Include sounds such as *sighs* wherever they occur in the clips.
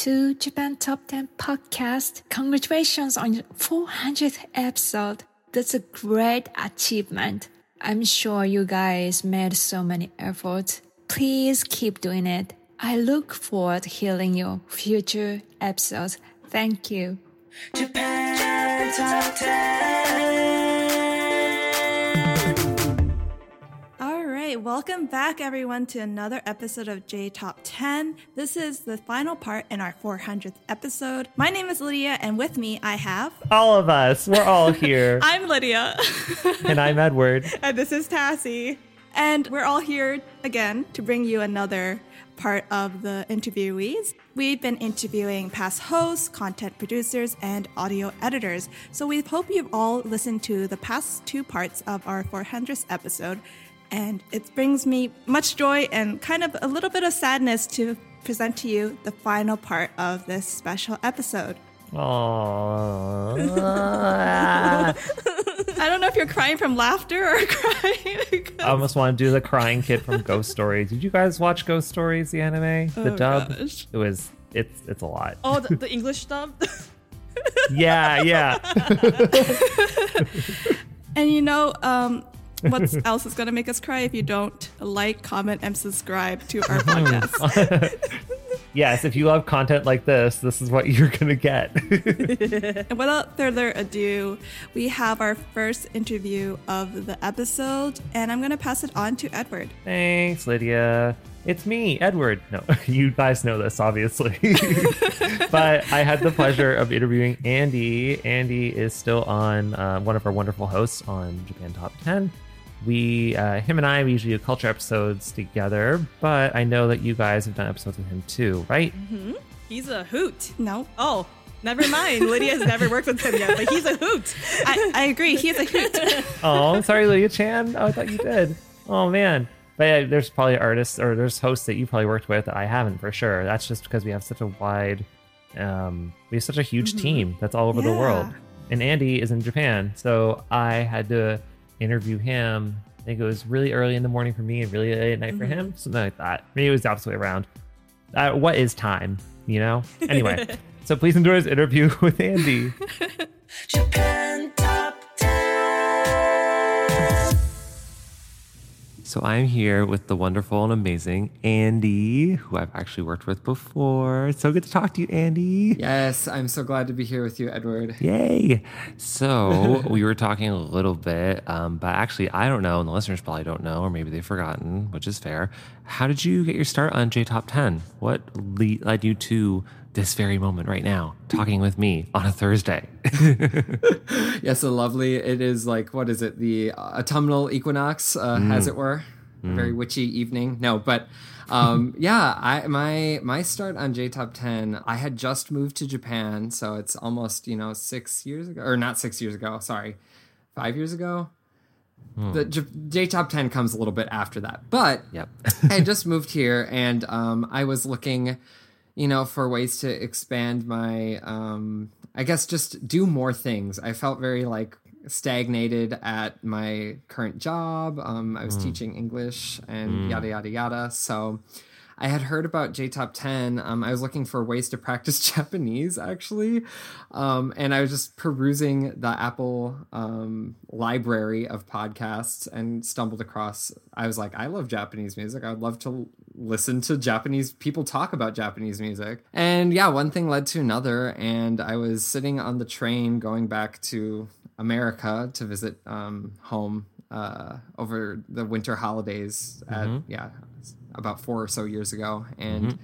To Japan Top 10 Podcast, congratulations on your 400th episode. That's a great achievement. I'm sure you guys made so many efforts. Please keep doing it. I look forward to hearing your future episodes. Thank you. Japan Top 10. Right, welcome back, everyone, to another episode of J Top 10. This is the final part in our 400th episode. My name is Lydia, and with me, I have. All of us. We're all *laughs* here. I'm Lydia. and I'm Edward. *laughs* and this is Tassie. And we're all here again to bring you another part of the interviewees. We've been interviewing past hosts, content producers, and audio editors. So we hope you've all listened to the past two parts of our 400th episode. And it brings me much joy and kind of a little bit of sadness to present to you the final part of this special episode. Aww. *laughs* I don't know if you're crying from laughter or *laughs* crying. Because... I almost want to do the crying kid from Ghost Stories. Did you guys watch Ghost Stories, the anime, the oh, dub? Gosh. It was it's it's a lot. Oh, the, the English dub. *laughs* yeah, yeah. and you know, um, what *laughs* else is going to make us cry if you don't like, comment, and subscribe to our *laughs* podcast? *laughs* yes, if you love content like this, this is what you're going to get. and without further ado, we have our first interview of the episode, and I'm going to pass it on to Edward. Thanks, Lydia. It's me, Edward. No, you guys know this, obviously. but I had the pleasure of interviewing Andy. Andy is still on uh, one of our wonderful hosts on Japan Top 10 we uh, him and i we usually do culture episodes together but i know that you guys have done episodes with him too right? Mm-hmm. he's a hoot. No. Oh never mind. Lydia has never worked with him yet but he's a hoot. I, I agree. He's a hoot. *laughs* Oh sorry lydia chan. Oh, i thought you did. Oh man. But yeah, there's probably artists or there's hosts that you probably worked with that i haven't for sure. That's just because we have such a wide um we have such a huge mm-hmm. team that's all over yeah. the world. And andy is in japan so i had to interview him. I think it was really early in the morning for me and really late at night mm-hmm. for him, something like that. Maybe it was the opposite way around. Uh, what is time? You know. Anyway, *laughs* so please enjoy this interview *laughs* with Andy. *laughs* Japan Top So I'm here with the wonderful and amazing Andy, who I've actually worked with before. It's so good to talk to you, Andy. Yes, I'm so glad to be here with you, Edward. Yay! So *laughs* we were talking a little bit, um, but actually, I don't know, and the listeners probably don't know, or maybe they've forgotten, which is fair. How did you get your start on J Top 10? What led you to this very moment right now, talking with me on a Thursday. *laughs* yes, so lovely. It is like, what is it? The autumnal equinox, uh, mm. as it were. Mm. very witchy evening. No, but um, *laughs* yeah, I my my start on J Top Ten. I had just moved to Japan, so it's almost you know six years ago, or not six years ago. Sorry, five years ago. Hmm. The J, J Top Ten comes a little bit after that, but yep. I *laughs* just moved here, and um, I was looking you know, for ways to expand my, um, I guess, just do more things. I felt very like stagnated at my current job. Um, I was teaching English and yada yada yada. So I had heard about J Top 10. Um, I was looking for ways to practice *laughs* Japanese actually. Um, and I was just perusing the Apple um, library of podcasts and stumbled across. I was like, I love Japanese music. I would love to listen to Japanese people talk about Japanese music. And yeah, one thing led to another. And I was sitting on the train going back to America to visit um, home uh, over the winter holidays at, yeah, about four or so years ago. And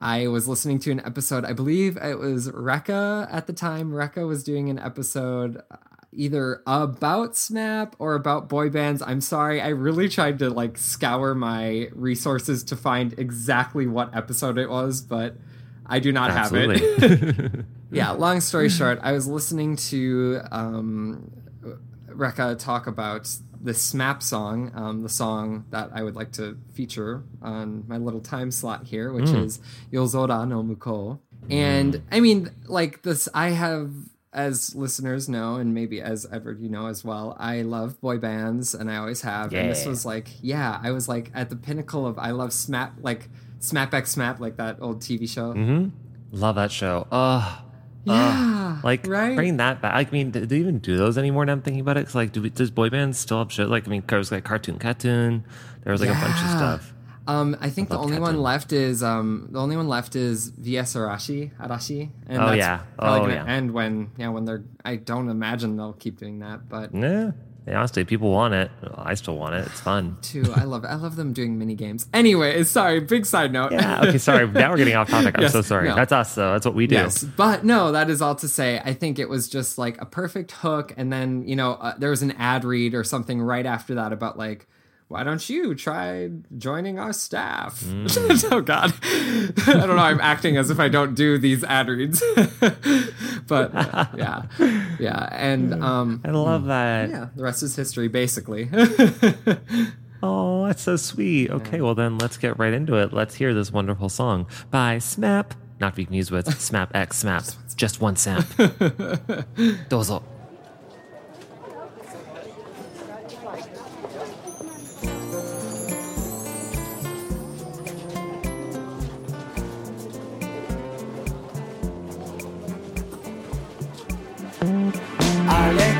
I was listening to an episode, I believe it was Rekka at the time. Rekka was doing an episode uh, either about SMAP or about boy bands. I'm sorry, I really tried to like scour my resources to find exactly what episode it was, but I do not have it. *laughs* *laughs* Yeah, long story short, I was listening to um, Rekka talk about the SMAP song, um, the song that I would like to feature on my little time slot here, which is Yozora no Muko. And I mean, like this, I have, as listeners know, and maybe as Edward, you know as well, I love boy bands and I always have. And this was like, yeah, I was like at the pinnacle of I love SMAP, like SMAP X SMAP, like that old TV show. Mm-hmm. Love that show. Oh, Yeah. like right? bring that back. I mean, do they even do those anymore? Now I'm thinking about it. Cause like, do we, does boy bands still have shit? Like, I mean, there was like cartoon, cartoon. There was like a bunch of stuff. Um, I think the love only one left is um, the only one left is VS Arashi, Arashi, and Oh, that's yeah. probably Oh, gonna yeah. end when yeah when they're. I don't imagine they'll keep doing that, but Yeah. Yeah, honestly, people want it. I still want it. It's fun. *sighs* too, I love I love them doing mini games. Anyway, sorry, big side note. Yeah. Okay. Sorry. *laughs* Now we're getting off topic. I'm Yes, so sorry. no. That's us, though. That's what we do. Yes, but no, that is all to say. I think it was just like a perfect hook, and then you know uh, there was an ad read or something right after that about like, why don't you try joining our staff? Mm. *laughs* oh God, *laughs* I don't know. I'm acting as if I don't do these ad reads, *laughs* but uh, yeah, yeah, and um, I love that. yeah, the rest is history, basically. Oh, that's so sweet. Okay, well then let's get right into it. Let's hear this wonderful song by SMAP. Not to be confused with SMAP X SMAP. Just one SMAP. Dozo. Ale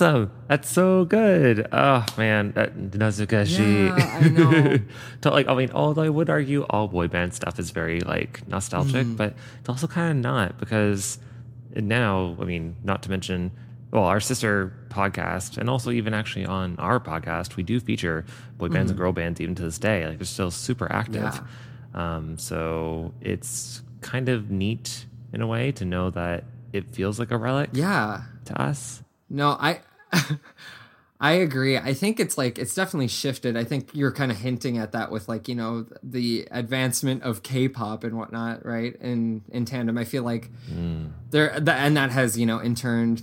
Awesome. That's so good. Oh man, that Nazukashi. Yeah, I know. *laughs* to like, I mean, although I would argue all boy band stuff is very like nostalgic, Mm. but it's also kind of not because now, I mean, not to mention, well, our sister podcast, and also even actually on our podcast, we do feature boy bands and girl bands even to this day. Like, they're still super active. Mm. Yeah. Um, so it's kind of neat in a way to know that it feels like a relic Yeah. to us. No, I *laughs* I agree. I think it's like it's definitely shifted. I think you're kind of hinting at that with like, you know, the advancement of K-pop and whatnot, right? In in tandem. I feel like there that and that has, you know, in turn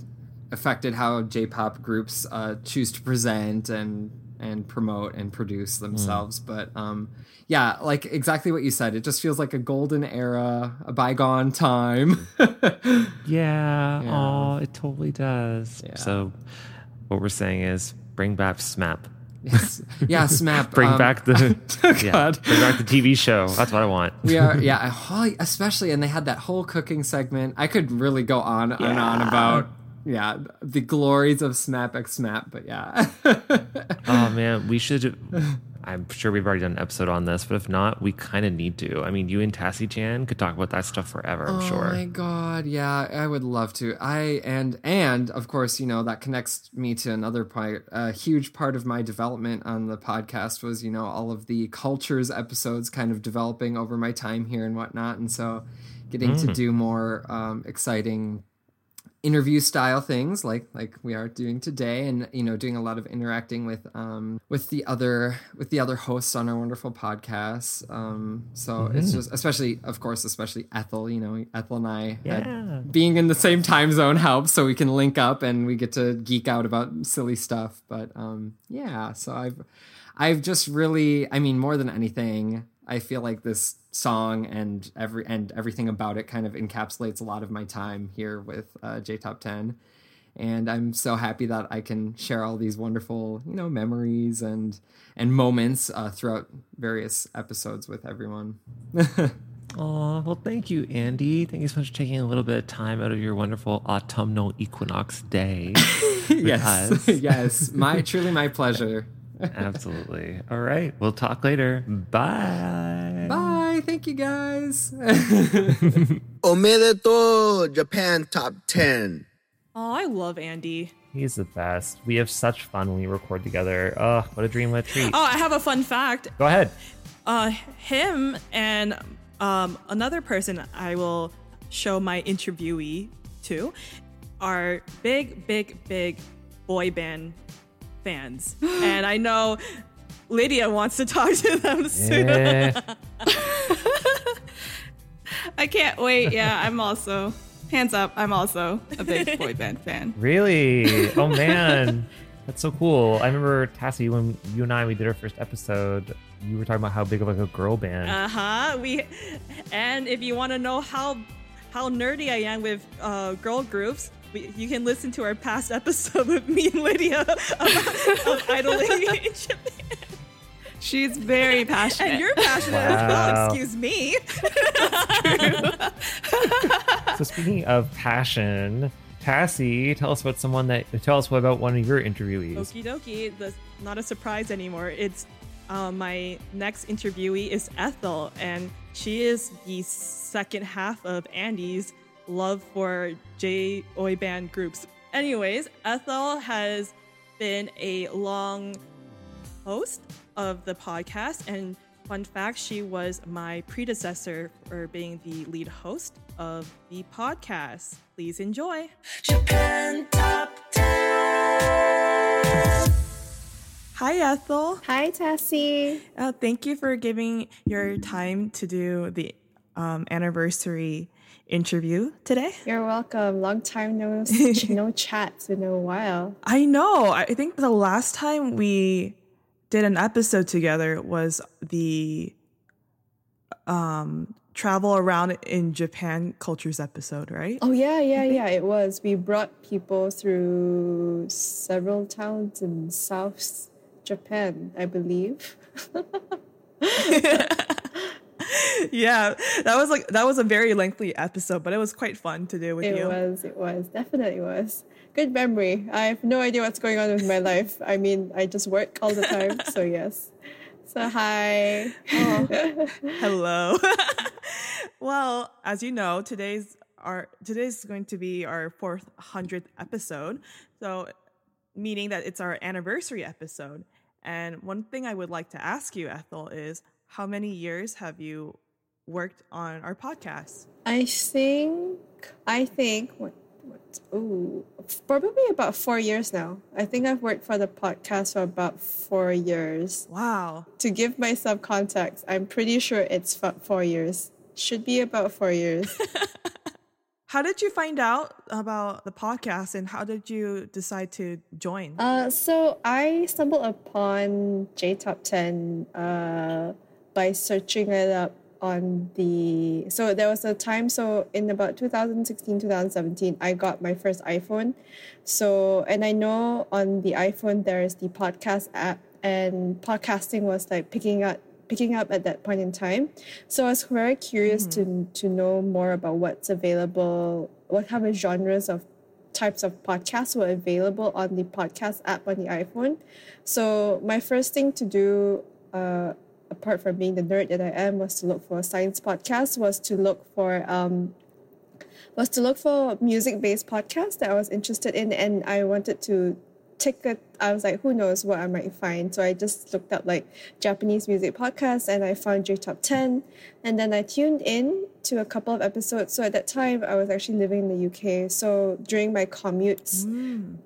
affected how J-pop groups uh choose to present and and promote and produce themselves. But um yeah, like exactly what you said. It just feels like a golden era, a bygone time. *laughs* Yeah. Yeah. Oh, it totally does. Yeah. So what we're saying is bring back SMAP. Yes. *laughs* Yeah, SMAP. *laughs* Bring um, back the *laughs* Oh, yeah, God. bring back the TV show. That's what I want. we are yeah I- holy- especially and they had that whole cooking segment i could really go on and on about yeah the glories of smap x smap but yeah *laughs* Oh man, we should. I'm sure we've already done an episode on this, but if not, we kind of need to. I mean, you and Tassie Chan could talk about that stuff forever. I'm oh sure. my god yeah i would love to i and and of course you know that connects me to another part a huge part of my development on the podcast was you know all of the cultures episodes kind of developing over my time here and whatnot and so getting to do more um, exciting interview style things like like we are doing today and you know doing a lot of interacting with um with the other with the other hosts on our wonderful podcasts um so it's just especially of course especially ethel you know ethel and i had- Yeah. being in the same time zone helps so we can link up and we get to geek out about silly stuff. But um yeah so i've i've just really i mean more than anything i feel like this song and every and everything about it kind of encapsulates a lot of my time here with uh, j top 10 and i'm so happy that i can share all these wonderful you know memories and and moments uh, throughout various episodes with everyone *laughs* Oh, well, thank you, Andy. Thank you so much for taking a little bit of time out of your wonderful autumnal equinox day. *laughs* yes *laughs* yes my truly my pleasure Absolutely. All right. We'll talk later. Bye. Bye. Thank you guys. *laughs* Omedeto Japan Top 10. Oh, I love Andy. He's the best. We have such fun when we record together. Oh, what a dream, what a treat. Oh, I have a fun fact. Go ahead. Uh, him and um, another person I will show my interviewee to are big, big, big boy band fans, and I know Lydia wants to talk to them *laughs* soon. Eh, *laughs* I can't wait. Yeah, I'm also hands up. I'm also a big *laughs* boy band fan. really? Oh, man. That's so cool. I remember, Tassie, when you and I, we did our first episode, you were talking about how big of like a girl band. Uh huh. We, and if you want to know how how nerdy I am with uh, girl groups. We, you can listen to our past episode with me and Lydia *laughs* about, of idling in Japan. She's very passionate. And you're passionate as well, excuse me. *laughs* so speaking of passion, Tassie, tell us about someone that, tell us what about one of your interviewees. Okie dokie, that's not a surprise anymore. It's uh, my next interviewee is Ethel, and she is the second half of Andy's love for J Oi band groups. Anyways, Ethel has been a long host of the podcast, and fun fact, she was my predecessor for being the lead host of the podcast. Please enjoy. Japan Top 10. Hi, Ethel. Hi, Tassie. Uh, thank you for giving your time to do the um, anniversary interview today. You're welcome. Long time no *laughs* no chats in a while. I know. I think the last time we did an episode together was the um, travel around in Japan cultures episode, right? Oh yeah, yeah, yeah. It was. We brought people through several towns in South Japan, I believe. *laughs* *laughs* *laughs* yeah, that was like that was a very lengthy episode, but it was quite fun to do with It you. was, it was, definitely was. Good memory. I have no idea what's going on with my life. I mean, I just work all the time, *laughs* so yes. So hi. Oh. *laughs* Hello. well, as you know, today's our today's going to be our fourth 400th episode. So meaning that it's our anniversary episode. And one thing I would like to ask you, Ethel, is how many years have you worked on our podcast? I think I think what what ooh probably about four years now. I think I've worked for the podcast for about four years. Wow. To give myself context, I'm pretty sure it's f- four years. Should be about four years. *laughs* How did you find out about the podcast and how did you decide to join? Uh, so I stumbled upon J Top 10 uh, by searching it up on the. So there was a time, so in about 2016, 2017, I got my first iPhone. So, and I know on the iPhone there is the podcast app, and podcasting was like picking up picking up at that point in time. So I was very curious to to know more about what's available, what kind of genres of types of podcasts were available on the podcast app on the iPhone. So my first thing to do, uh, apart from being the nerd that I am, was to look for a science podcasts. Was to look for um, was to look for music based podcasts that I was interested in, and I wanted to take a. I was like, who knows what I might find. So I just looked up like Japanese music podcasts, and I found J Top Ten, and then I tuned in to a couple of episodes. So at that time, I was actually living in the UK. So during my commutes,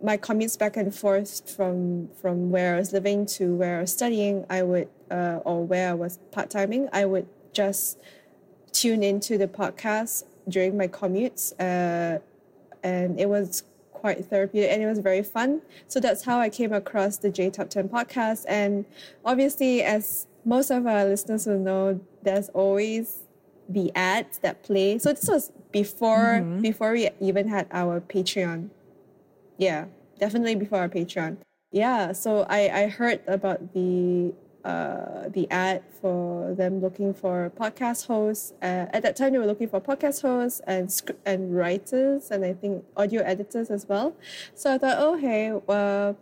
my commutes back and forth from from where I was living to where I was studying, I would uh, or where I was part timing, I would just tune into the podcast during my commutes, uh, and it was quite therapeutic and it was very fun. So that's how I came across the J Top 10 podcast. And obviously, as most of our listeners will know, there's always the ads that play. So this was before before we even had our Patreon. Yeah, definitely before our Patreon. Yeah, so I, I heard about the uh, the ad for them looking for podcast hosts. Uh, at that time, they were looking for podcast hosts and script and writers, and I think audio editors as well. So I thought, oh hey, well,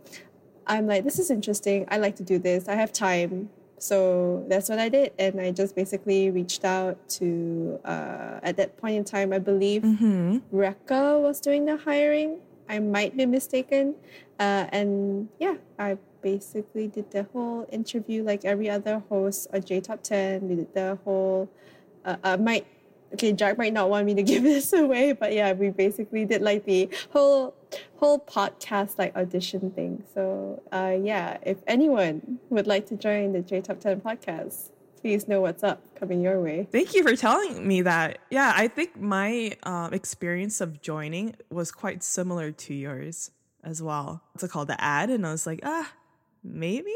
I'm like, this is interesting. I like to do this. I have time. So that's what I did. And I just basically reached out to, uh, at that point in time, I believe Rekka was doing the hiring. I might be mistaken. Uh, and yeah, I basically did the whole interview like every other host on J Top 10. We did the whole, uh, I might, okay, Jack might not want me to *laughs* give this away, but yeah, we basically did like the whole whole podcast like audition thing. So uh, yeah, if anyone would like to join the J Top 10 podcast, please know what's up coming your way. Thank you for telling me that. Yeah, I think my um, experience of joining was quite similar to yours as well. It's it called? The ad. And I was like, ah, maybe.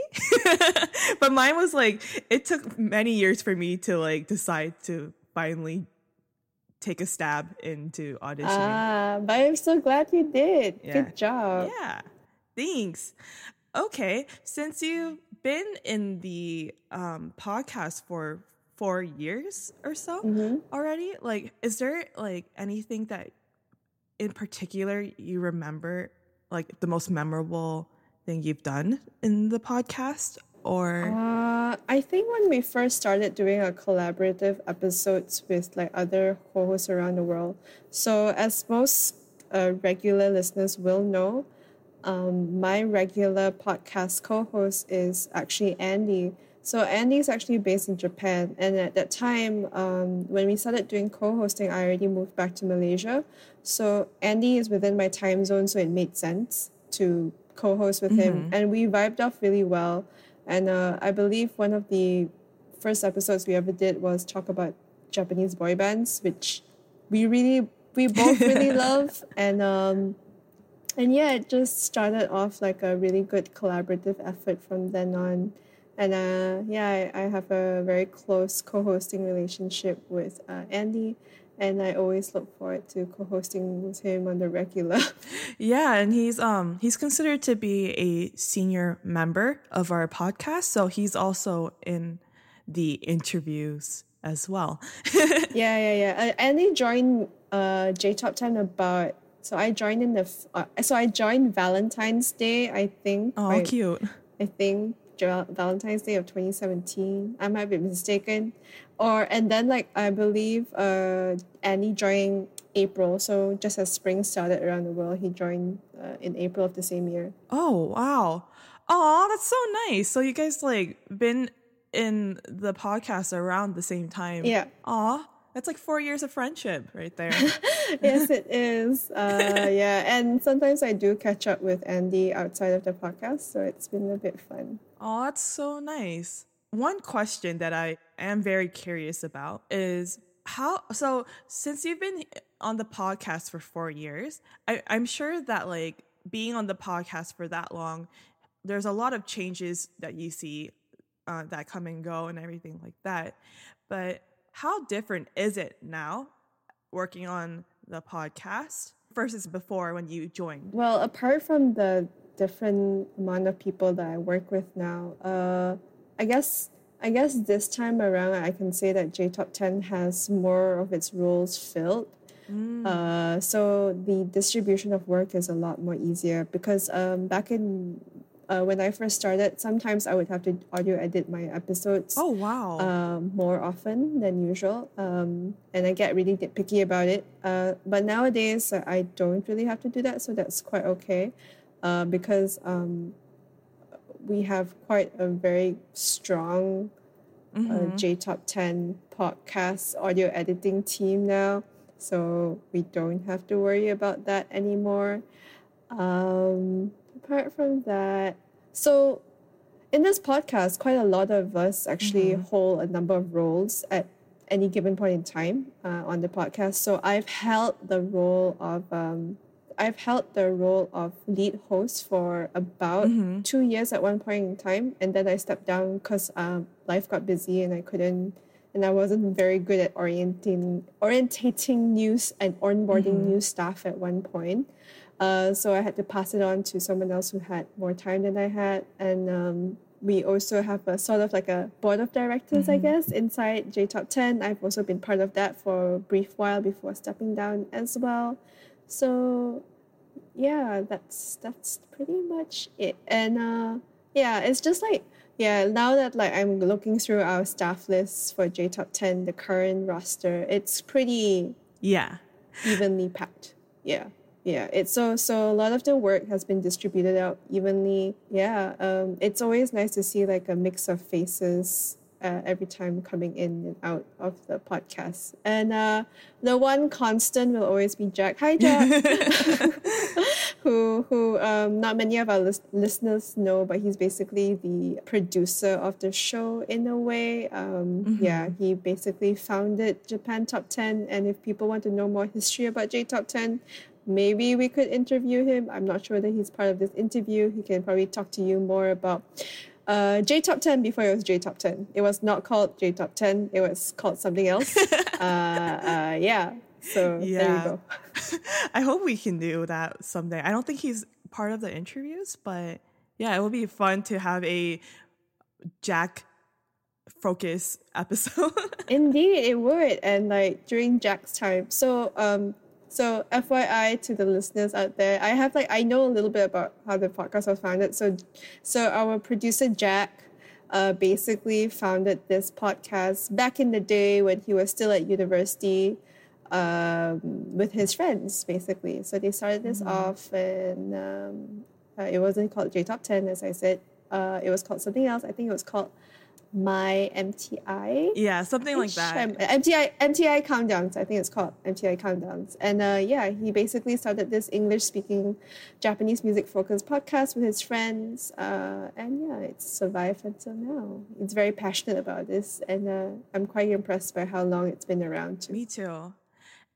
*laughs* but mine was like, it took many years for me to like decide to finally take a stab into auditioning. Ah, but I'm so glad you did. Yeah. Good job. Yeah. Thanks. Okay. Since you've been in the um, podcast for four years or so Mm-hmm. already, like, is there like anything that in particular you remember, like the most memorable thing you've done in the podcast? Or Uh, I think when we first started doing our collaborative episodes with like other co-hosts around the world. So as most uh, regular listeners will know, um, my regular podcast co-host is actually Andy. So Andy is actually based in Japan, and at that time, um, when we started doing co-hosting, I already moved back to Malaysia. So Andy is within my time zone, so it made sense to co-host with him, and we vibed off really well. And uh, I believe one of the first episodes we ever did was talk about Japanese boy bands, which we really we both *laughs* really love, and um, and yeah, it just started off like a really good collaborative effort from then on. And uh, yeah, I, I have a very close co-hosting relationship with uh, Andy, and I always look forward to co-hosting with him on the regular. *laughs* Yeah, and he's um he's considered to be a senior member of our podcast, so he's also in the interviews as well. *laughs* yeah, yeah, yeah. I only joined uh, J Top Ten about. So I joined in the. Uh, so I joined Valentine's Day. I think. oh, cute. I think Valentine's Day of 2017. I might be mistaken. Or and then like I believe uh Andy joined April. So just as spring started around the world, he joined uh, in April of the same year. Oh, wow. Oh, that's so nice. So you guys like been in the podcast around the same time. Yeah. Aw, that's like four years of friendship right there. *laughs* yes, it is. Uh, *laughs* yeah, and sometimes I do catch up with Andy outside of the podcast, so it's been a bit fun. Oh, that's so nice. One question that I am very curious about is how so since you've been on the podcast for four years, I, I'm sure that like being on the podcast for that long, there's a lot of changes that you see uh, that come and go and everything like that. But how different is it now working on the podcast versus before when you joined? Well, apart from the different amount of people that I work with now, uh, I guess I guess this time around I can say that J Top Ten has more of its roles filled. Uh, so the distribution of work is a lot more easier because um, back in uh, when I first started, sometimes I would have to audio edit my episodes. Oh wow. um, more often than usual, um, and I get really picky about it. Uh, but nowadays, uh, I don't really have to do that, so that's quite okay, uh, because um, we have quite a very strong uh, J Top Ten podcast audio editing team now, so we don't have to worry about that anymore. Um, apart from that, so in this podcast, quite a lot of us actually hold a number of roles at any given point in time uh, on the podcast. So I've held the role of um, I've held the role of lead host for about two years at one point in time, and then I stepped down because um, life got busy and I couldn't. And I wasn't very good at orienting, orientating news and onboarding new staff at one point. Uh, so I had to pass it on to someone else who had more time than I had. And um, we also have a sort of like a board of directors, I guess, inside J Top 10. I've also been part of that for a brief while before stepping down as well. So yeah, that's that's pretty much it. And uh, yeah, it's just like yeah, now that like I'm looking through our staff lists for J Top 10, the current roster, it's pretty yeah. evenly packed. Yeah. Yeah. It's so so a lot of the work has been distributed out evenly. Yeah. Um it's always nice to see like a mix of faces uh, every time coming in and out of the podcast. And uh the one constant will always be Jack. Hi Jack. *laughs* *laughs* who who um not many of our lis- listeners know, but he's basically the producer of the show in a way. Um yeah, he basically founded Japan Top 10 and if people want to know more history about J Top 10, maybe we could interview him. I'm not sure that he's part of this interview. He can probably talk to you more about uh, J Top 10 before it was J Top 10. It was not called J Top 10, it was called something else. *laughs* uh, uh, yeah. So there you Yeah. go. *laughs* I hope we can do that someday. I don't think he's part of the interviews, but yeah, it would be fun to have a Jack focus episode. *laughs* Indeed, it would. And like during Jack's time. So um so FYI to the listeners out there, I have like I know a little bit about how the podcast was founded. So so our producer Jack uh, basically founded this podcast back in the day when he was still at university um, with his friends, basically. So they started this off, and um, uh, it wasn't called J Top Ten, as I said. Uh, it was called something else. I think it was called My MTI. yeah, something like that. MTI MTI countdowns. I think it's called MTI countdowns. And uh, yeah, he basically started this English speaking Japanese music focused podcast with his friends. Uh, and yeah, it's survived until now. It's very passionate about this, and uh, I'm quite impressed by how long it's been around. Too. Me too.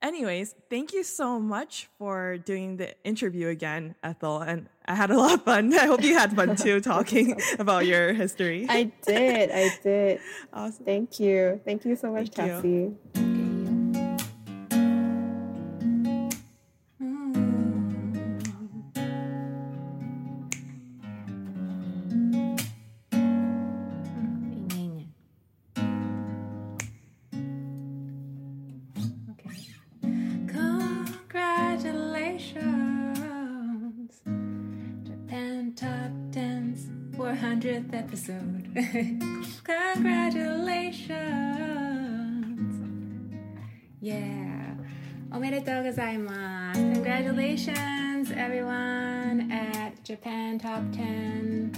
Anyways, thank you so much for doing the interview again, Ethel. And I had a lot of fun. *laughs* I hope you had fun too *laughs* talking *laughs* about your history. I did. I did. awesome. Thank you. Thank you so much, Thank you. episode. *laughs* Congratulations! Yeah. おめでとうございます. Congratulations, everyone at Japan Top 10.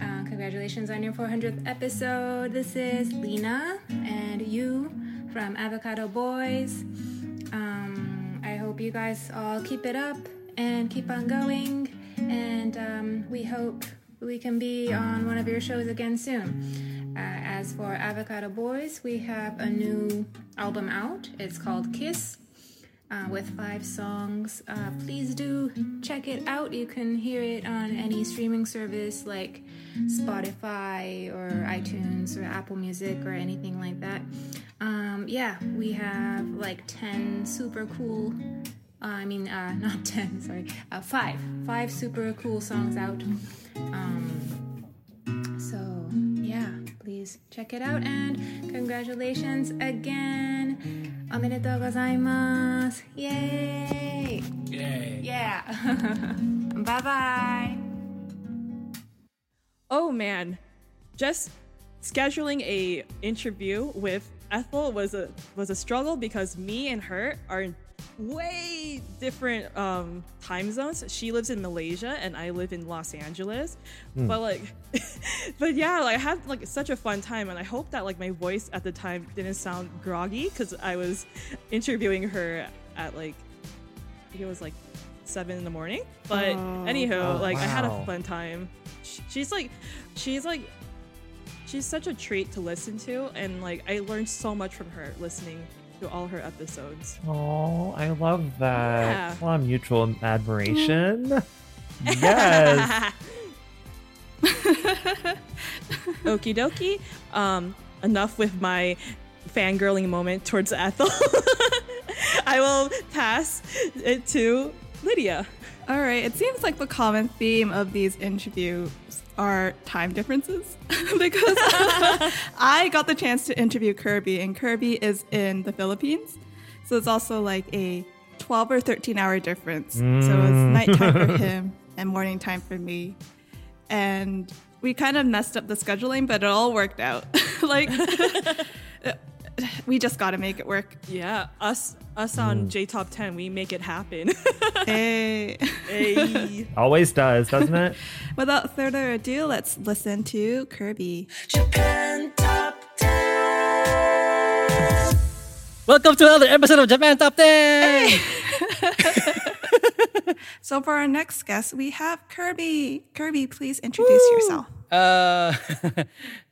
Uh, congratulations on your 400th episode. This is Lena and you from Avocado Boys. Um, I hope you guys all keep it up and keep on going. And um, we hope we can be on one of your shows again soon. Uh, as for Avocado Boys, we have a new album out. It's called Kiss. Uh, with five songs. Uh, please do check it out. You can hear it on any streaming service like Spotify or iTunes or Apple Music or anything like that. Um, yeah, we have like 10 super cool. Uh, I mean, uh, *laughs* not 10, sorry, uh, five. Five super cool songs out. Um, so, yeah, please check it out and congratulations again. Omedetou gozaimasu. Yay! Yay! Yeah. *laughs* bye bye. Oh man, just scheduling a interview with Ethel was a was a struggle because me and her are way different um, time zones. She lives in Malaysia and I live in Los Angeles. But like, *laughs* but yeah, like I had like such a fun time, and I hope that like my voice at the time didn't sound groggy because I was interviewing her at like it was like seven in the morning. But anywho, Oh, like I had a fun time. She's like, she's like, she's such a treat to listen to, and like I learned so much from her listening to all her episodes. Oh, I love that. Yeah. A lot of mutual admiration. yes. *laughs* *laughs* Okie dokie. Um, enough with my fangirling moment towards Ethel. *laughs* I will pass it to Lydia. All right. It seems like the common theme of these interviews are time differences *laughs* because *laughs* I got the chance to interview Kirby, and Kirby is in the Philippines. So it's also like a 12 or 13 hour difference. So it's mm. nighttime for *laughs* him and morning time for me. And we kind of messed up the scheduling, but it all worked out. like, *laughs* we just got to make it work. Yeah, us us on J Top 10, we make it happen. *laughs* Hey. *laughs* hey. Always does, doesn't it? Without further ado, let's listen to Kirby. Japan Top 10. Welcome to another episode of Japan Top 10. So for our next guest, we have Kirby. Kirby, please introduce yourself. Uh,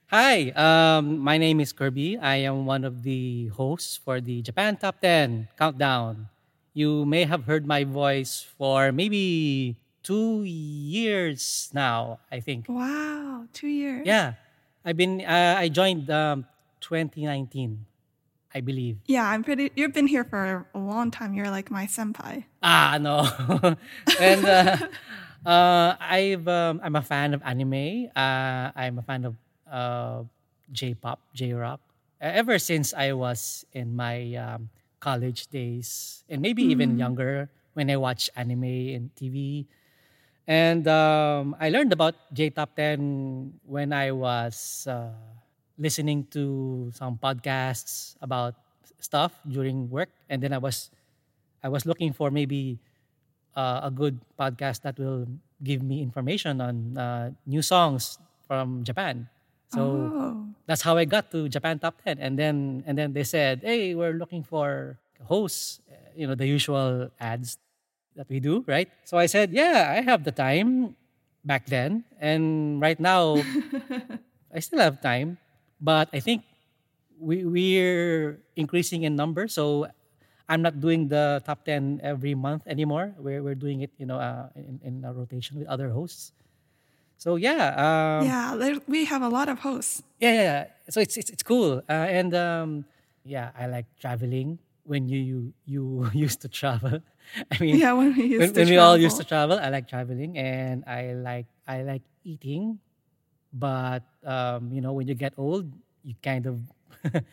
hi, um, my name is Kirby. I am one of the hosts for the Japan Top 10 Countdown. You may have heard my voice for maybe two years now, I think. Wow, two years. Yeah, I've been, uh, I joined um, 2019, I believe. Yeah, I'm pretty. You've been here for a long time. You're like my senpai. Ah, no. *laughs* and uh, *laughs* uh, I've um, I'm a fan of anime. Uh, I'm a fan of uh, J-pop, J-rock. Ever since I was in my um, college days, and maybe even younger, when I watched anime and TV. And um, I learned about J Top 10 when I was uh, listening to some podcasts about stuff during work, and then I was I was looking for maybe uh, a good podcast that will give me information on uh, new songs from Japan. So Oh. that's how I got to Japan Top 10. And then and then they said, "Hey, we're looking for hosts." You know, the usual ads that we do, right? So I said, "Yeah, I have the time back then, and right now *laughs* I still have time, but I think we we're increasing in number, so I'm not doing the top 10 every month anymore. We're, we're doing it, you know, uh, in, in a rotation with other hosts. So yeah, um, yeah, there, we have a lot of hosts. yeah, yeah, yeah. So it's it's, it's cool, uh, and um, yeah, I like traveling. When you you, you *laughs* used to travel, *laughs* I mean, Yeah, when we when, used to when we all used to travel. travel, I like traveling, and I like I like eating, but um, you know, when you get old, you kind of *laughs*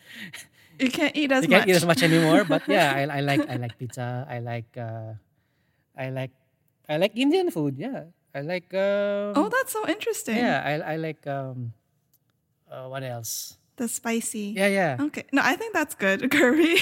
You can't eat as you much. can't eat as much anymore. But yeah, I, I like I like pizza. I like uh, I like I like Indian food. Yeah, I like. Um, Oh, that's so interesting. yeah. I I like. Um, uh, what else? The spicy. Yeah, yeah. Okay. No, I think that's good, *laughs* Kirby.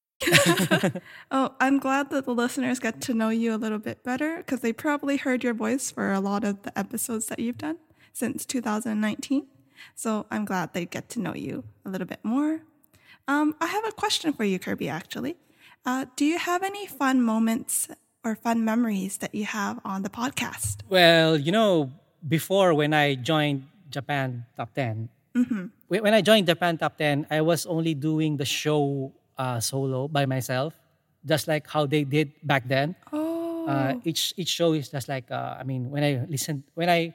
*laughs* Oh, I'm glad that the listeners get to know you a little bit better because they probably heard your voice for a lot of the episodes that you've done since 2019. So I'm glad they get to know you a little bit more. Um, I have a question for you, Kirby, actually. Uh, do you have any fun moments or fun memories that you have on the podcast? Well, you know, before when I joined Japan Top 10, Mm-hmm. when when I joined Japan Top 10, I was only doing the show uh, solo by myself, just like how they did back then. Oh, Uh, each each show is just like uh, I mean, when I listened, when I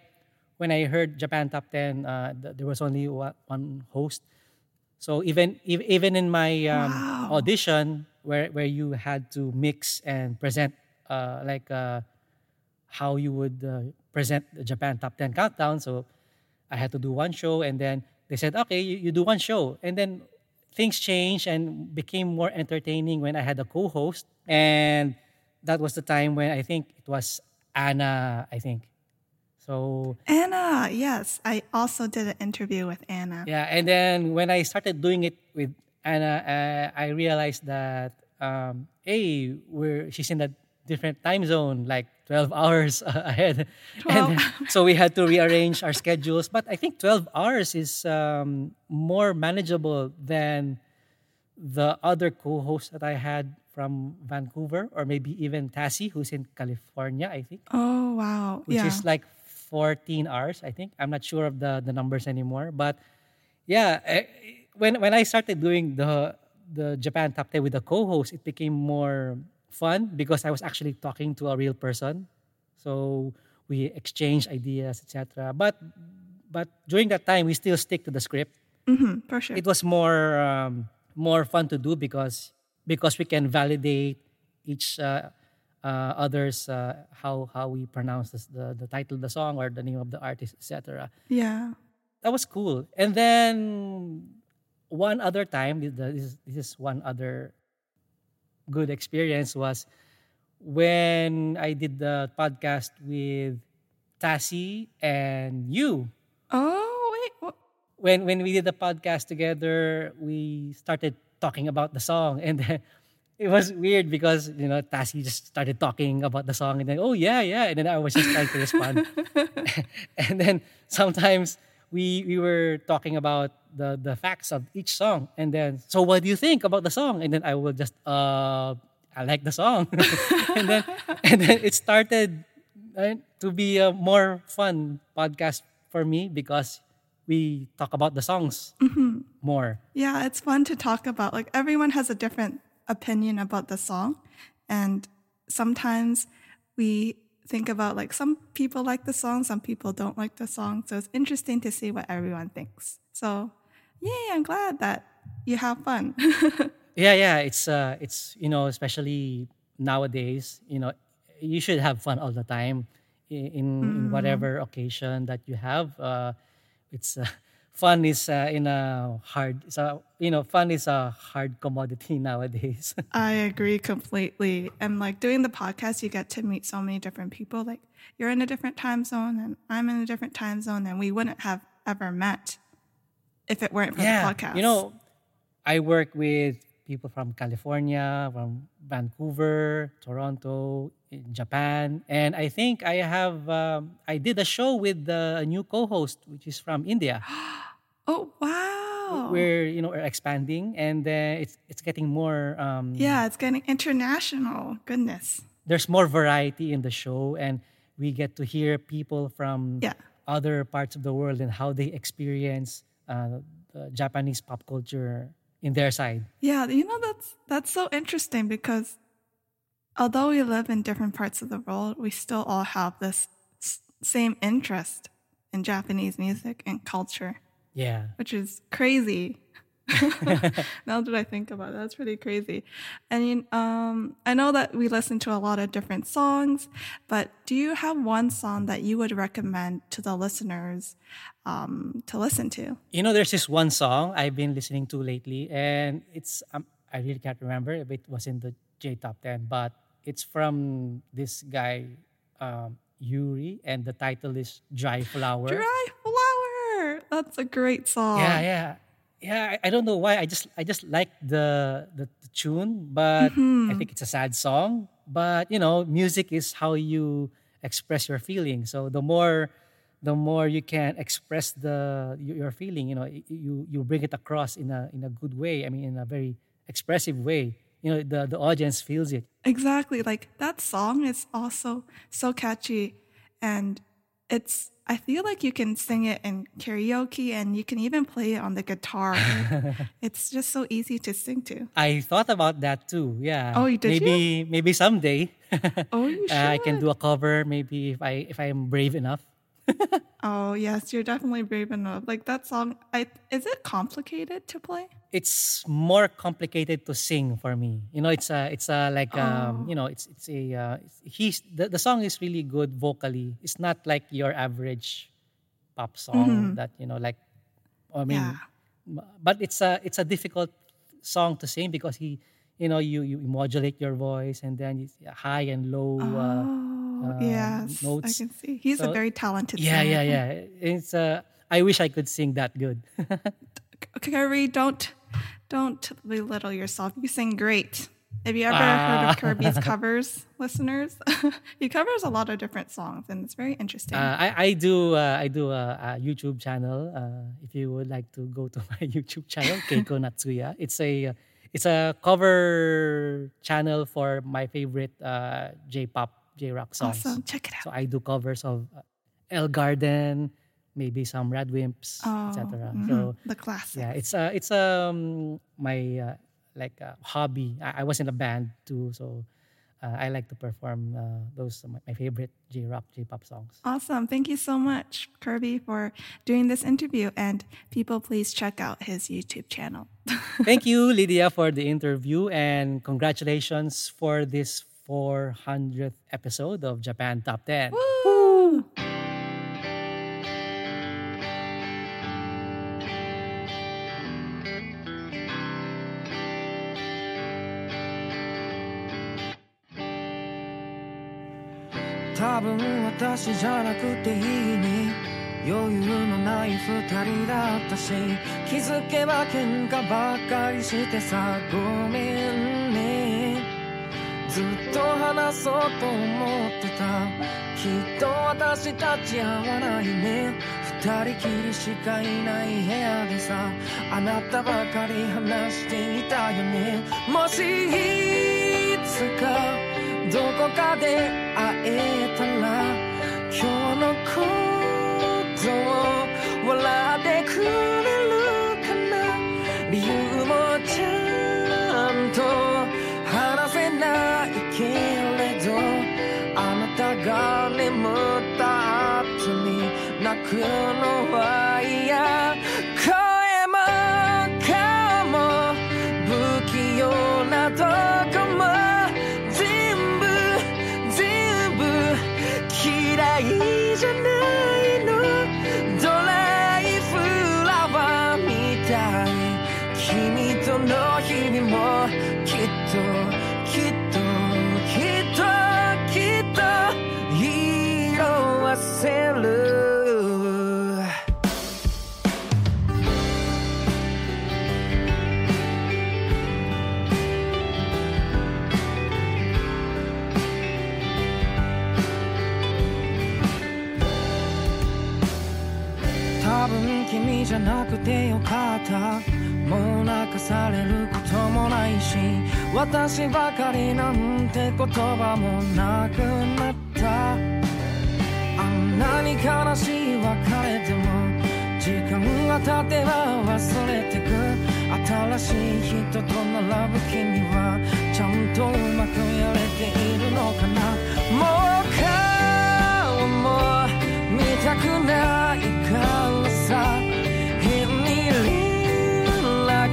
when I heard Japan Top 10, uh, th- there was only one, one host. So even ev- even in my um, Wow. audition, where where you had to mix and present uh, like uh, how you would uh, present the Japan Top 10 countdown. So I had to do one show, and then they said, "Okay, you, you do one show," and then things changed and became more entertaining when I had a co-host, and that was the time when I think it was Anna. I think so. Anna, yes. I also did an interview with Anna. Yeah, and then when I started doing it with Anna, uh, I realized that um, hey, we're she's in a different time zone, like twelve hours *laughs* ahead, and *laughs* so we had to rearrange our schedules. But I think twelve hours is um, more manageable than the other co-hosts that I had from Vancouver, or maybe even Tassie, who's in California, I think Oh, wow. which yeah. is like 14 hours i think i'm not sure of the the numbers anymore but yeah eh, when when i started doing the the japan top 10 with the co-host it became more fun because i was actually talking to a real person. So we exchanged ideas etc but but during that time we still stick to the script. Mhm, for sure. it was more um, more fun to do because because we can validate each uh, uh, others uh, how how we pronounce this, the the title of the song or the name of the artist etc yeah. that was cool. And then one other time this this is, this is one other good experience was when i did the podcast with Tassie and you Oh, wait. What? when when we did the podcast together, we started talking about the song, *laughs* and it was weird because you know Tassie just started talking about the song, and then oh yeah yeah, and then I was just trying to respond, *laughs* *laughs* and then sometimes we we were talking about the the facts of each song, and then so what do you think about the song, and then I will just uh I like the song, *laughs* and then and then it started uh, to be a more fun podcast for me because we talk about the songs more. Yeah, it's fun to talk about. Like everyone has a different opinion about the song, and sometimes we think about like some people like the song, some people don't like the song. So it's interesting to see what everyone thinks. So, yay! I'm glad that you have fun. *laughs* Yeah, yeah, it's uh it's you know, especially nowadays, you know, you should have fun all the time in, in whatever occasion that you have. Uh it's uh, fun is uh, in a hard so you know, fun is a hard commodity *laughs* nowadays. *laughs* I agree completely. And like doing the podcast, you get to meet so many different people. Like you're in a different time zone, and I'm in a different time zone, and we wouldn't have ever met if it weren't for the podcast. You know, I work with people from California, from Vancouver, Toronto, in Japan, and I think I have um, I did a show with the new co-host, which is from India. *gasps* *gasps* Oh wow! We're you know we're expanding, and uh, it's it's getting more. Um, yeah, it's getting international. Goodness. There's more variety in the show, and we get to hear people from Yeah. other parts of the world and how they experience uh, the Japanese pop culture in their side. Yeah, you know that's that's so interesting because although we live in different parts of the world, we still all have this same interest in Japanese music and culture, Yeah. which is crazy. *laughs* *laughs* now that I think about it, that's pretty crazy. And um, I know that we listen to a lot of different songs, but do you have one song that you would recommend to the listeners um, to listen to? You know, there's this one song I've been listening to lately, and it's um, I really can't remember if it was in the J Top Ten, but it's from this guy um, Yuuri, and the title is "Dry Flower." Dry Flower. That's a great song. Yeah, yeah, yeah. I, I don't know why. I just I just like the the, the tune, but I mm-hmm. think it's a sad song. But you know, music is how you express your feeling. So the more the more you can express the your your feeling, you know, you you bring it across in a in a good way. I mean, in a very expressive way. You know, the the audience feels it. Exactly. Like that song is also so catchy and it's I feel like you can sing it in karaoke and you can even play it on the guitar. *laughs* it's just so easy to sing to. I thought about that too. Yeah. Oh, you- did you? maybe maybe someday. *laughs* Oh, you uh, I can do a cover. Maybe if I if I am brave enough. *laughs* Oh, yes, you're definitely brave enough. Like that song, I is it complicated to play? It's more complicated to sing for me. You know, it's a it's a like um, Oh. you know, it's it's a uh, he's the, the song is really good vocally. It's not like your average pop song that you know like I mean Yeah. but it's a it's a difficult song to sing because he you know you you modulate your voice and then it's high and low uh, Oh, um, yes. I can see. He's a very talented yeah singer. yeah yeah it's uh I wish I could sing that good *laughs* Kirby, don't don't belittle yourself. You sing great. Have you ever heard Ah. of Kirby's *laughs* covers, listeners? *laughs* he covers a lot of different songs, and it's very interesting. Uh, I, I do uh, I do a, a YouTube channel. Uh, if you would like to go to *laughs* my YouTube channel, Keiko Natsuya. It's a it's a cover channel for my favorite uh, J-pop J-rock songs. awesome. Check it out. So I do covers of uh, ELLEGARDEN, maybe some RADWIMPS, Oh, etc. mhm, So the classic. yeah, it's uh, it's um my uh, like uh, hobby. I, I was in a band too, so uh, I like to perform uh, those my, my favorite J-rock J-pop songs. Awesome. Thank you so much, Kirby, for doing this interview. And people, please check out his YouTube channel. *laughs* Thank you, Lydia, for the interview and congratulations for this 400th episode of Japan Top 10. Woo!「私じゃなくていいに余裕のない二人だったし気づけば喧嘩ばっかりしてさ。ごめんね。ずっと話そうと思ってた。きっと私たち合わないね。二人きりしかいない部屋でさ。あなたばかり話していたよね。もしいつかどこかで会えたら日のことを笑ってくれるかな？理由もちゃんと話せないけれど。あなたが眠った後に泣くのはてよかった。もう泣かされることもないし私ばかりなんて言葉もなくなった。あんなに悲しい別れでも時間が経てば忘れてく。新しい人と並ぶ君はちゃんとうまくやれているのかな。もう顔も見たくないからさ。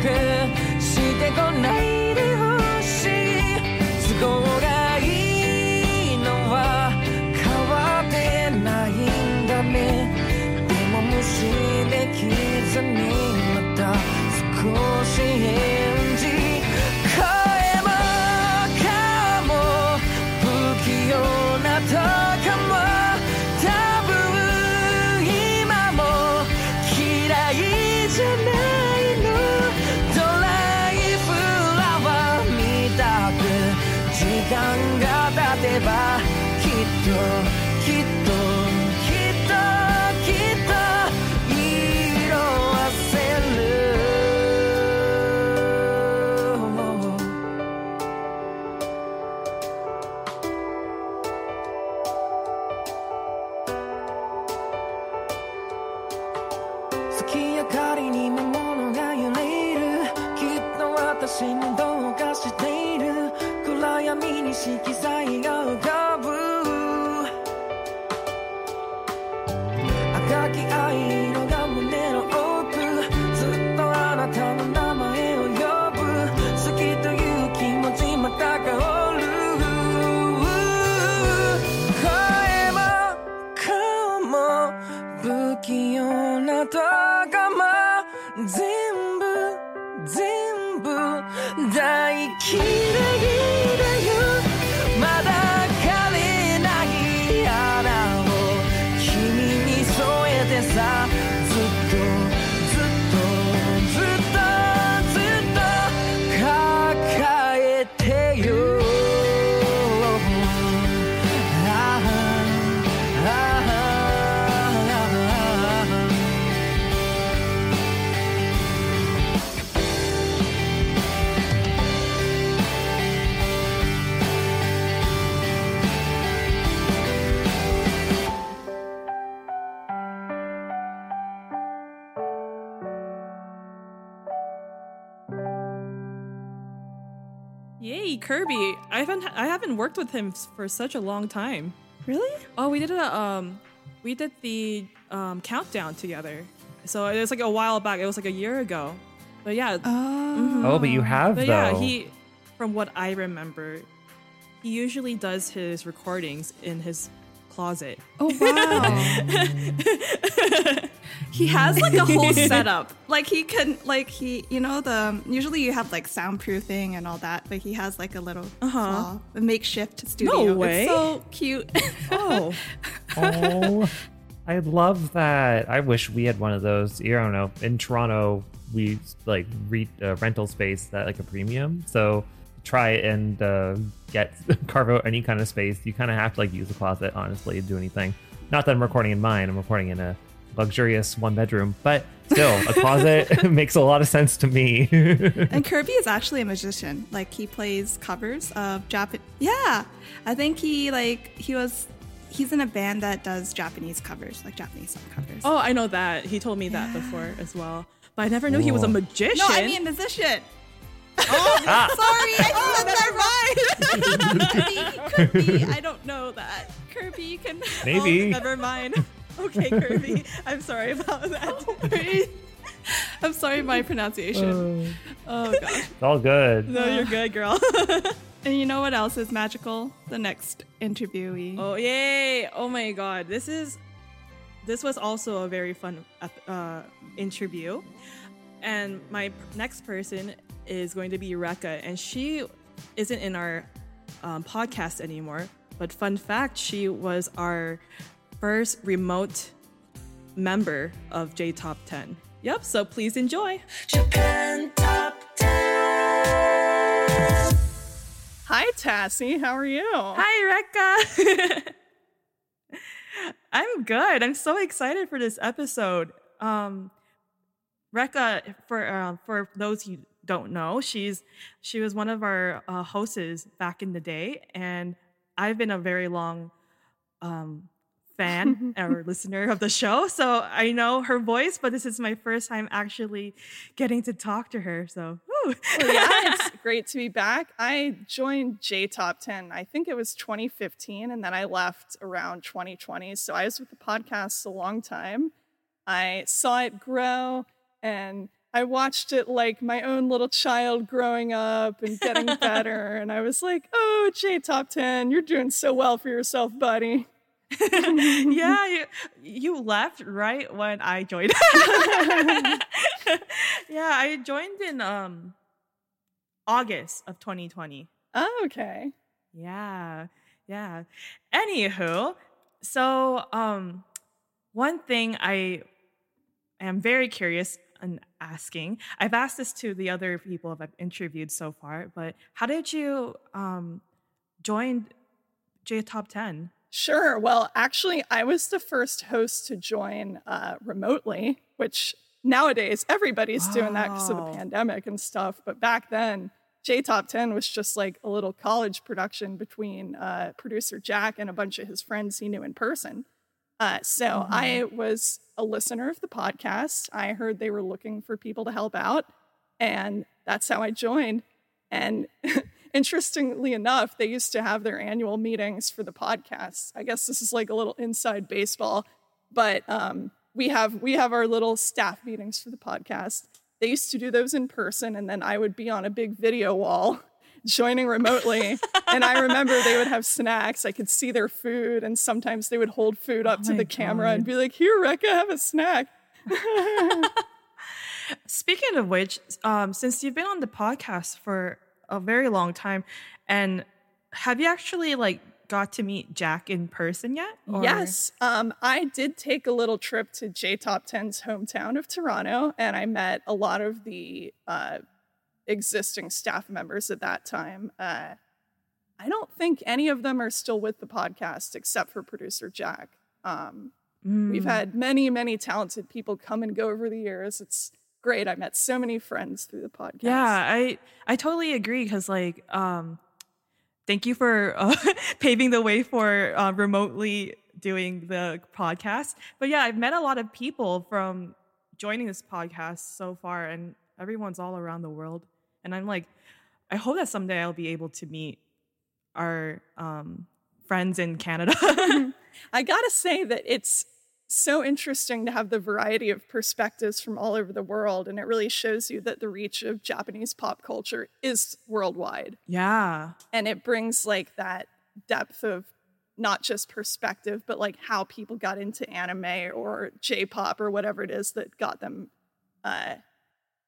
くしてこないでほしい。都合が Yay, Kirby! I haven't I haven't worked with him for such a long time. Really? Oh, we did a um, we did the um countdown together. So it was like a while back. It was like a year ago. But yeah. mhm. Oh, but you have But though. yeah, he, from what I remember, he usually does his recordings in his closet. Oh wow. *laughs* he has like a whole *laughs* setup. Like he can like he you know the usually you have like soundproofing and all that, but he has like a little uh a makeshift studio. No way. It's so cute. Oh, *laughs* oh, I love that. I wish we had one of those. I don't know. In Toronto, we like re- uh, rental space that like a premium. So try and uh, get *laughs* carve out any kind of space. You kind of have to like use the closet honestly to do anything. Not that I'm recording in mine. I'm recording in a luxurious one bedroom, but still a closet *laughs* *laughs* makes a lot of sense to me. and *laughs* Kirby is actually a magician. Like he plays covers of Japan. Yeah, I think he like he was. He's in a band that does Japanese covers, like Japanese song covers. oh, I know that. He told me that before as well. But I never knew he was a magician. no, I mean musician. Ah. Sorry, I said that right. Kirby, Kirby, I don't know that. Kirby, can. Maybe. Never mind. *laughs* Okay, Kirby. I'm sorry about that. I'm sorry, my pronunciation. Oh gosh. it's all good. no, you're good, girl. *laughs* And you know what else is magical? The next interviewee. oh, yay. Oh my god. This is this was also a very fun uh, interview. And my next person is going to be Rekka, and she isn't in our um, podcast anymore. But fun fact, she was our first remote member of J Top 10. Yep, so please enjoy. Japan Top 10. Hi, Tassie. How are you? Hi, Rekka. *laughs* I'm good. I'm so excited for this episode. um, Rekka, for uh, for those who don't know, she's she was one of our uh, hosts back in the day, and I've been a very long um, fan *laughs* or listener of the show, so I know her voice. But this is my first time actually getting to talk to her. So. Well, yeah, it's *laughs* great to be back. I joined J Top 10, I think it was 2015, and then I left around 2020. So I was with the podcast a long time. I saw it grow and I watched it like my own little child growing up and getting *laughs* better. and I was like, oh, J Top 10, you're doing so well for yourself, buddy. *laughs* yeah, *laughs* you, you left right when I joined. *laughs* yeah, I joined in um August of 2020. Oh, okay. Yeah. Yeah. Anywho, so um one thing I am very curious and asking. I've asked this to the other people I've interviewed so far, but how did you um join J Top 10? Sure. Well, actually, I was the first host to join uh, remotely, which nowadays everybody's doing that because of the pandemic and stuff. But back then, J Top 10 was just like a little college production between uh, producer Jack and a bunch of his friends he knew in person. Uh, so I was a listener of the podcast. I heard they were looking for people to help out, and that's how I joined. And *laughs* interestingly enough, they used to have their annual meetings for the podcast. I guess this is like a little inside baseball, but um, we have we have our little staff meetings for the podcast. They used to do those in person, and then I would be on a big video wall *laughs* joining remotely. and I remember they would have snacks. I could see their food, and sometimes they would hold food up to my the camera and be like, "Here, Rekka, have a snack." *laughs* Speaking of which, um, since you've been on the podcast for a very long time, and have you actually like got to meet Jack in person yet? or- Yes. Um, I did take a little trip to J Top 10's hometown of Toronto, and I met a lot of the uh, existing staff members at that time. Uh, I don't think any of them are still with the podcast except for producer Jack. Um, We've Mm. had many, many talented people come and go over the years. It's great. I met so many friends through the podcast. Yeah, I I totally agree because like um, thank you for uh, *laughs* paving the way for uh, remotely doing the podcast. But yeah, I've met a lot of people from joining this podcast so far, and everyone's all around the world. And I'm like, I hope that someday I'll be able to meet our um, friends in Canada. *laughs* *laughs* I gotta say that it's so interesting to have the variety of perspectives from all over the world, and it really shows you that the reach of Japanese pop culture is worldwide. yeah. And it brings like that depth of not just perspective, but like how people got into anime or J pop or whatever it is that got them uh,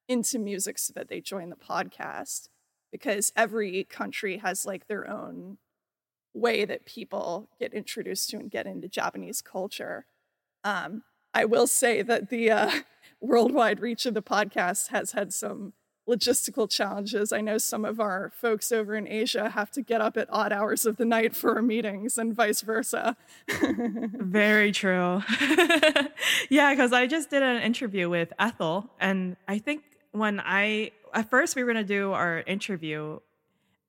into music so that they join the podcast. Because every country has like their own way that people get introduced to and get into Japanese culture. Um, I will say that the uh, *laughs* worldwide reach of the podcast has had some logistical challenges. I know some of our folks over in Asia have to get up at odd hours of the night for our meetings and vice versa. *laughs* Very true. *laughs* yeah, because I just did an interview with Ethel, and I think when I at first we were gonna do our interview,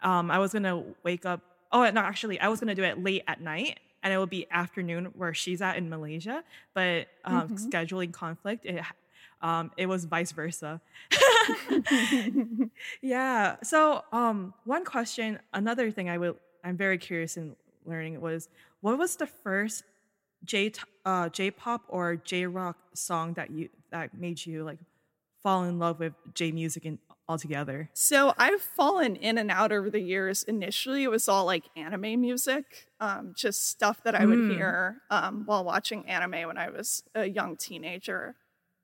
um, I was gonna wake up. Oh no, actually, I was gonna do it late at night, and it would be afternoon where she's at in Malaysia. But um, Mhm. scheduling conflict, it um, it was vice versa. *laughs* *laughs* yeah. So um, one question, another thing I would I'm very curious in learning was what was the first J uh J pop or J rock song that you that made you like fall in love with J music and altogether? So I've fallen in and out over the years. Initially, it was all like anime music, um, just stuff that I would Mm. hear um, while watching anime when I was a young teenager.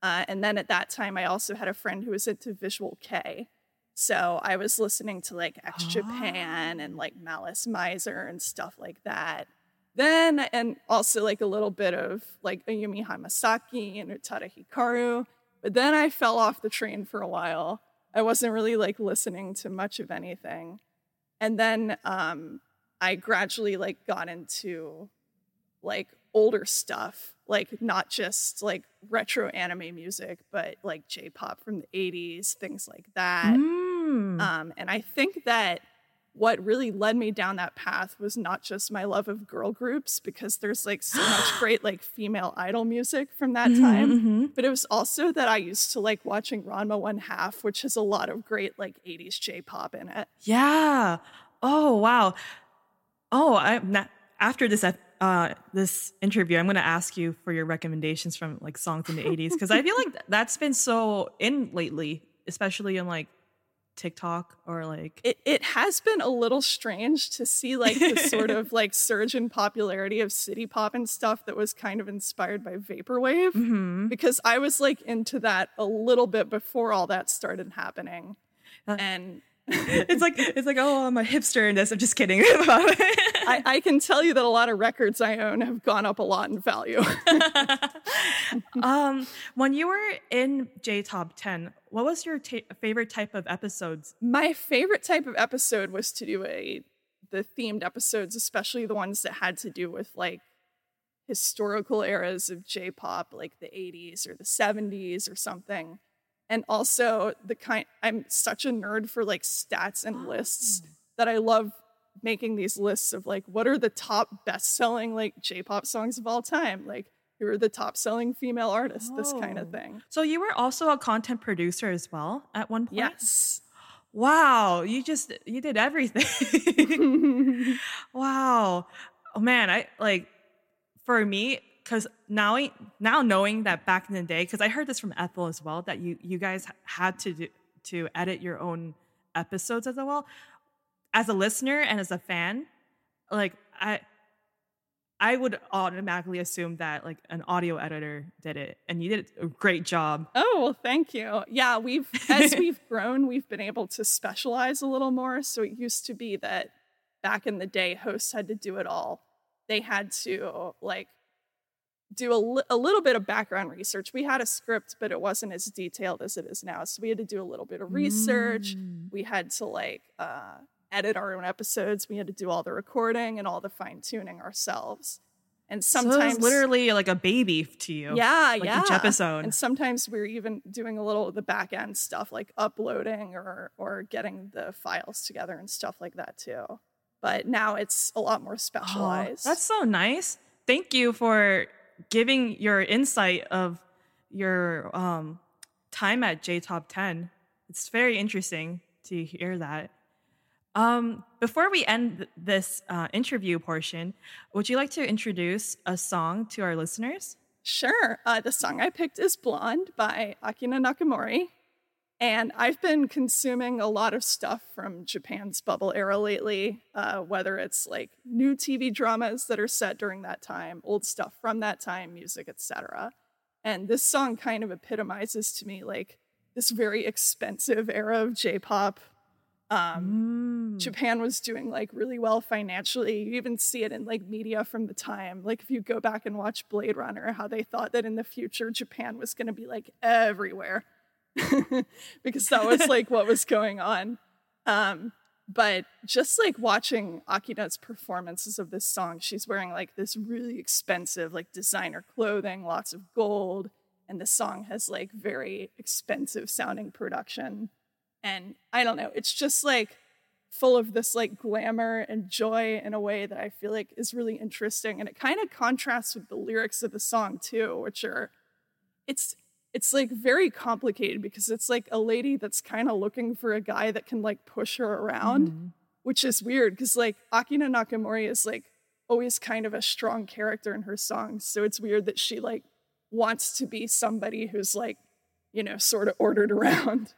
Uh, and then at that time, I also had a friend who was into Visual Kei. So I was listening to like X Japan and like Malice Mizer and stuff like that. Then, and also like a little bit of like Ayumi Hamasaki and Utada Hikaru. But then I fell off the train for a while. I wasn't really like listening to much of anything. And then um, I gradually like got into like older stuff. like not just like retro anime music, but like J-pop from the 80s, things like that. Mm. Um, and I think that what really led me down that path was not just my love of girl groups because there's like so much *gasps* great like female idol music from that Mhm, time mhm. but it was also that i used to like watching ranma one half which has a lot of great like 80s j-pop in it Yeah. Oh wow. Oh, i'm not, after this uh this interview, I'm going to ask you for your recommendations from like songs in the 80s because I feel like *laughs* that's been so in lately, especially in like TikTok or like it, it has been a little strange to see like the sort of *laughs* like surge in popularity of city pop and stuff that was kind of inspired by vaporwave Mhm. because i was like into that a little bit before all that started happening Uh, and *laughs* it's like it's like oh I'm a hipster in this. I'm just kidding about *laughs* it. I, I can tell you that a lot of records I own have gone up a lot in value. *laughs* um, when you were in J Top 10, what was your ta- favorite type of episodes? My favorite type of episode was to do a the themed episodes, especially the ones that had to do with like historical eras of J-pop, like the 80s or the 70s or something. And also the kind I'm such a nerd for like stats and lists mm. that I love making these lists of like what are the top best-selling like J-pop songs of all time? Like who are the top selling female artists? This kind of Oh. thing. So you were also a content producer as well at one point. Yes. Wow, you just you did everything. *laughs* *laughs* wow. Oh man, I like for me cuz now now knowing that back in the day cuz I heard this from Ethel as well that you you guys had to do, to edit your own episodes as well. As a listener and as a fan, like I I would automatically assume that like an audio editor did it and you did a great job. Oh, well, thank you. Yeah, we've as *laughs* we've grown, we've been able to specialize a little more. So it used to be that back in the day, hosts had to do it all. They had to like do a, li- a little bit of background research. We had a script, but it wasn't as detailed as it is now. So we had to do a little bit of research. We had to like uh, edit our own episodes. We had to do all the recording and all the fine tuning ourselves. And So sometimes literally like a baby to you. yeah, like yeah. Each episode. And sometimes we're even doing a little of the back end stuff like uploading or or getting the files together and stuff like that too. But now it's a lot more Oh, specialized. that's so nice. Thank you for giving your insight of your um, time at J Top 10. It's very interesting to hear that. Um, before we end this uh, interview portion, would you like to introduce a song to our listeners? Sure. Uh, the song I picked is Blonde by Akina Nakamori. And I've been consuming a lot of stuff from Japan's bubble era lately, uh, whether it's like new TV dramas that are set during that time, old stuff from that time, music, etc. And this song kind of epitomizes to me like this very expensive era of J-pop. Um, Japan was doing like really well financially. You even see it in like media from the time. Like if you go back and watch Blade Runner, how they thought that in the future Japan was going to be like everywhere *laughs* because that was like what was going on. Um, but just like watching Akina's performances of this song, she's wearing like this really expensive like designer clothing, lots of gold, and the song has like very expensive sounding production. And I don't know, it's just like full of this like glamour and joy in a way that I feel like is really interesting. And it kind of contrasts with the lyrics of the song too, which are it's it's like very complicated because it's like a lady that's kind of looking for a guy that can like push her around, mm-hmm. which is weird because like Akina Nakamori is like always kind of a strong character in her songs. So it's weird that she like wants to be somebody who's like, you know, sort of ordered *laughs* around.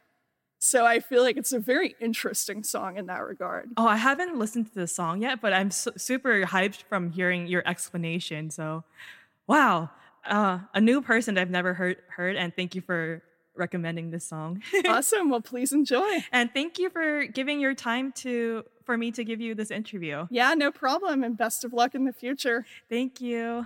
So I feel like it's a very interesting song in that regard. Oh, I haven't listened to the song yet, but I'm su- super hyped from hearing your explanation. So, wow, uh, a new person I've never heard heard, and thank you for recommending this song. *laughs* awesome. Well, please enjoy. And thank you for giving your time to for me to give you this interview. Yeah, no problem. And best of luck in the future. Thank you.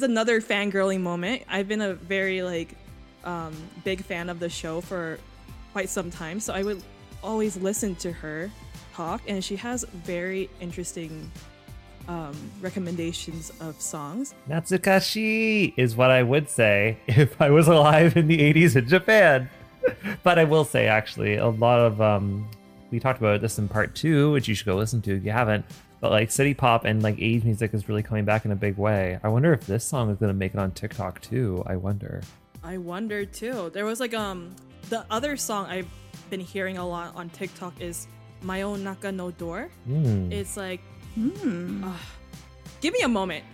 Is another fangirling moment. I've been a very like um, big fan of the show for quite some time, so I would always listen to her talk, and she has very interesting um, recommendations of songs. Natsukashi is what I would say *laughs* if I was alive in the 80s in Japan. *laughs* but I will say, actually, a lot of um, we talked about this in part two, which you should go listen to if you haven't. But like city pop and like age music is really coming back in a big way. I wonder if this song is going to make it on TikTok too. I wonder. I wonder too. There was like um the other song I've been hearing a lot on TikTok is Mayonaka no Door. Mm. It's like, hmm. give me a moment.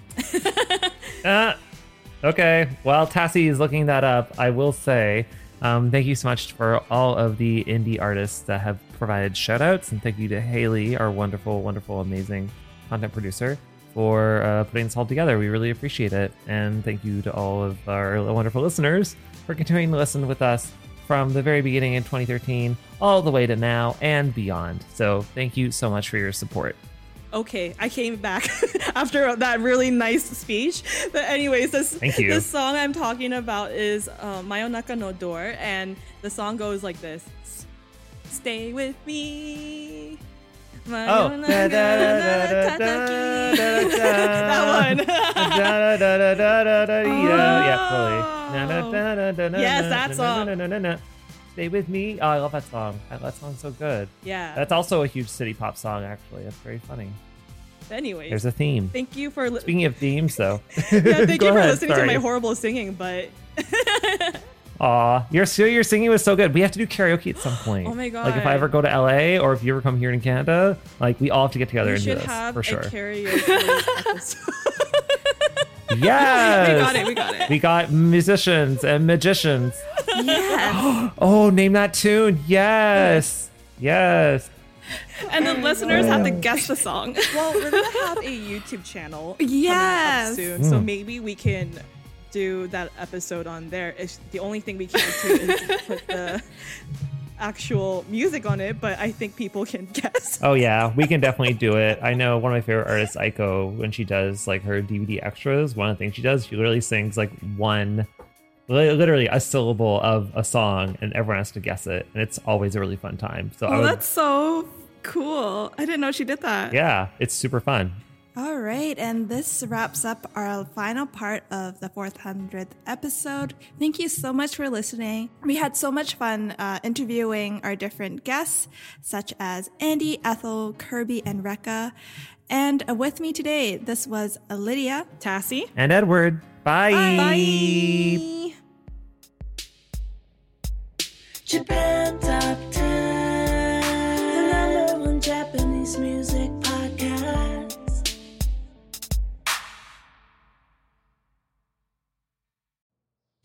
Ah, *laughs* okay. While Tassie is looking that up, I will say um, thank you so much for all of the indie artists that have provided shoutouts, and thank you to Haley, our wonderful, wonderful, amazing content producer, for uh, putting this all together. We really appreciate it, and thank you to all of our wonderful listeners for continuing to listen with us from the very beginning in 2013 all the way to now and beyond. So thank you so much for your support. okay, I came back *laughs* after that really nice speech. But anyways, this the song I'm talking about is uh, Mayonaka no Door, and the song goes like this: "Stay with me." Oh. Mayonaka no Tataki. that one. Yeah, Yes, that song. Stay with me. Oh, I love that song. That song's so good. Yeah. That's also a huge city pop song, actually. That's very funny. Anyways, There's a theme. Thank you for li- Speaking of themes, though. yeah, thank you for ahead, listening sorry. to my horrible singing, but Aw, your your singing was so good. We have to do karaoke at some point. Oh my god! Like if I ever go to LA or if you ever come here in Canada, like we all have to get together we and do this have for sure. a karaoke episode. *laughs* Yes, We got it, we got it. We got musicians and magicians. Yes. *gasps* Oh, name that tune. Yes, yes. and the listeners have to guess the song. well, we're gonna *laughs* have a YouTube channel. coming up Yes. soon, so Mm. maybe we can do that episode on there. It's the only thing we can't do is *laughs* put the actual music on it, but I think people can *laughs* guess. Oh yeah, we can definitely do it. I know one of my favorite artists, Aiko, when she does like her DVD extras, one of the things she does, she literally sings like one, literally a syllable of a song, and everyone has to guess it, and it's always a really fun time. So Oh, would, that's so cool. I didn't know she did that. yeah, it's super fun. All right, and this wraps up our final part of the 400th episode. Thank you so much for listening. We had so much fun uh, interviewing our different guests, such as Andy, Ethel, Kirby, and Rekka. And uh, with me today, this was Lydia, Tassie, And Edward, bye. Bye. Japan Top